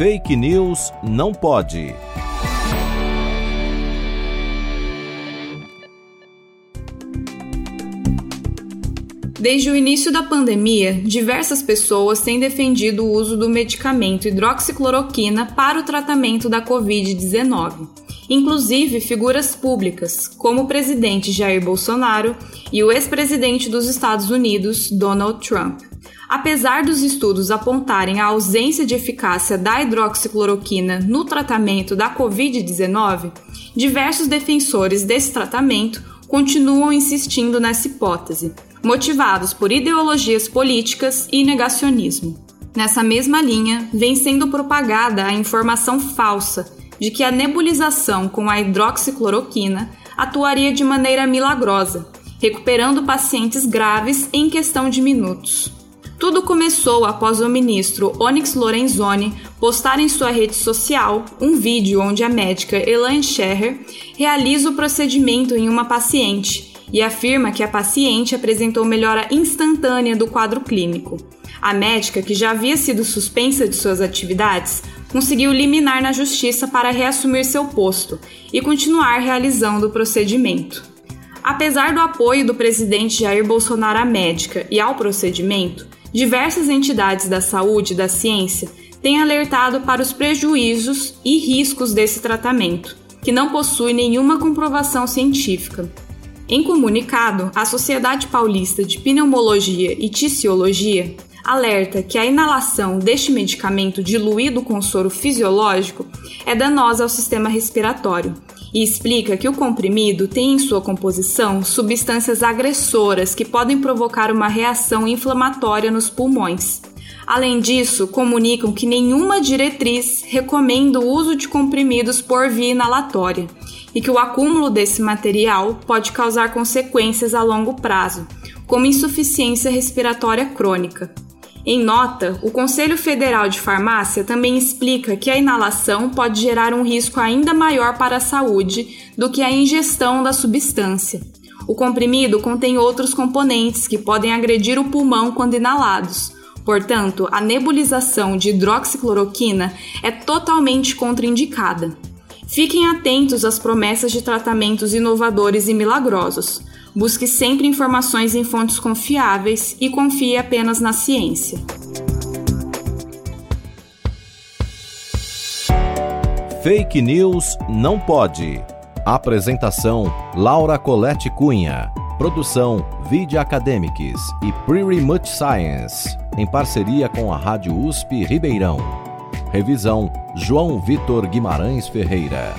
Fake News não pode. Desde o início da pandemia, diversas pessoas têm defendido o uso do medicamento hidroxicloroquina para o tratamento da Covid-19, inclusive figuras públicas, como o presidente Jair Bolsonaro e o ex-presidente dos Estados Unidos, Donald Trump. Apesar dos estudos apontarem a ausência de eficácia da hidroxicloroquina no tratamento da Covid-19, diversos defensores desse tratamento continuam insistindo nessa hipótese motivados por ideologias políticas e negacionismo. Nessa mesma linha, vem sendo propagada a informação falsa de que a nebulização com a hidroxicloroquina atuaria de maneira milagrosa, recuperando pacientes graves em questão de minutos. Tudo começou após o ministro Onyx Lorenzoni postar em sua rede social um vídeo onde a médica Elaine Scherrer realiza o procedimento em uma paciente e afirma que a paciente apresentou melhora instantânea do quadro clínico. A médica, que já havia sido suspensa de suas atividades, conseguiu liminar na justiça para reassumir seu posto e continuar realizando o procedimento. Apesar do apoio do presidente Jair Bolsonaro à médica e ao procedimento, diversas entidades da saúde e da ciência têm alertado para os prejuízos e riscos desse tratamento, que não possui nenhuma comprovação científica. Em comunicado, a Sociedade Paulista de Pneumologia e Ticiologia alerta que a inalação deste medicamento diluído com soro fisiológico é danosa ao sistema respiratório e explica que o comprimido tem em sua composição substâncias agressoras que podem provocar uma reação inflamatória nos pulmões. Além disso, comunicam que nenhuma diretriz recomenda o uso de comprimidos por via inalatória e que o acúmulo desse material pode causar consequências a longo prazo, como insuficiência respiratória crônica. Em nota, o Conselho Federal de Farmácia também explica que a inalação pode gerar um risco ainda maior para a saúde do que a ingestão da substância. O comprimido contém outros componentes que podem agredir o pulmão quando inalados. Portanto, a nebulização de hidroxicloroquina é totalmente contraindicada. Fiquem atentos às promessas de tratamentos inovadores e milagrosos. Busque sempre informações em fontes confiáveis e confie apenas na ciência. Fake News não pode. Apresentação: Laura Colette Cunha. Produção: Video Academics e Pretty Much Science, em parceria com a Rádio USP Ribeirão. Revisão: João Vitor Guimarães Ferreira.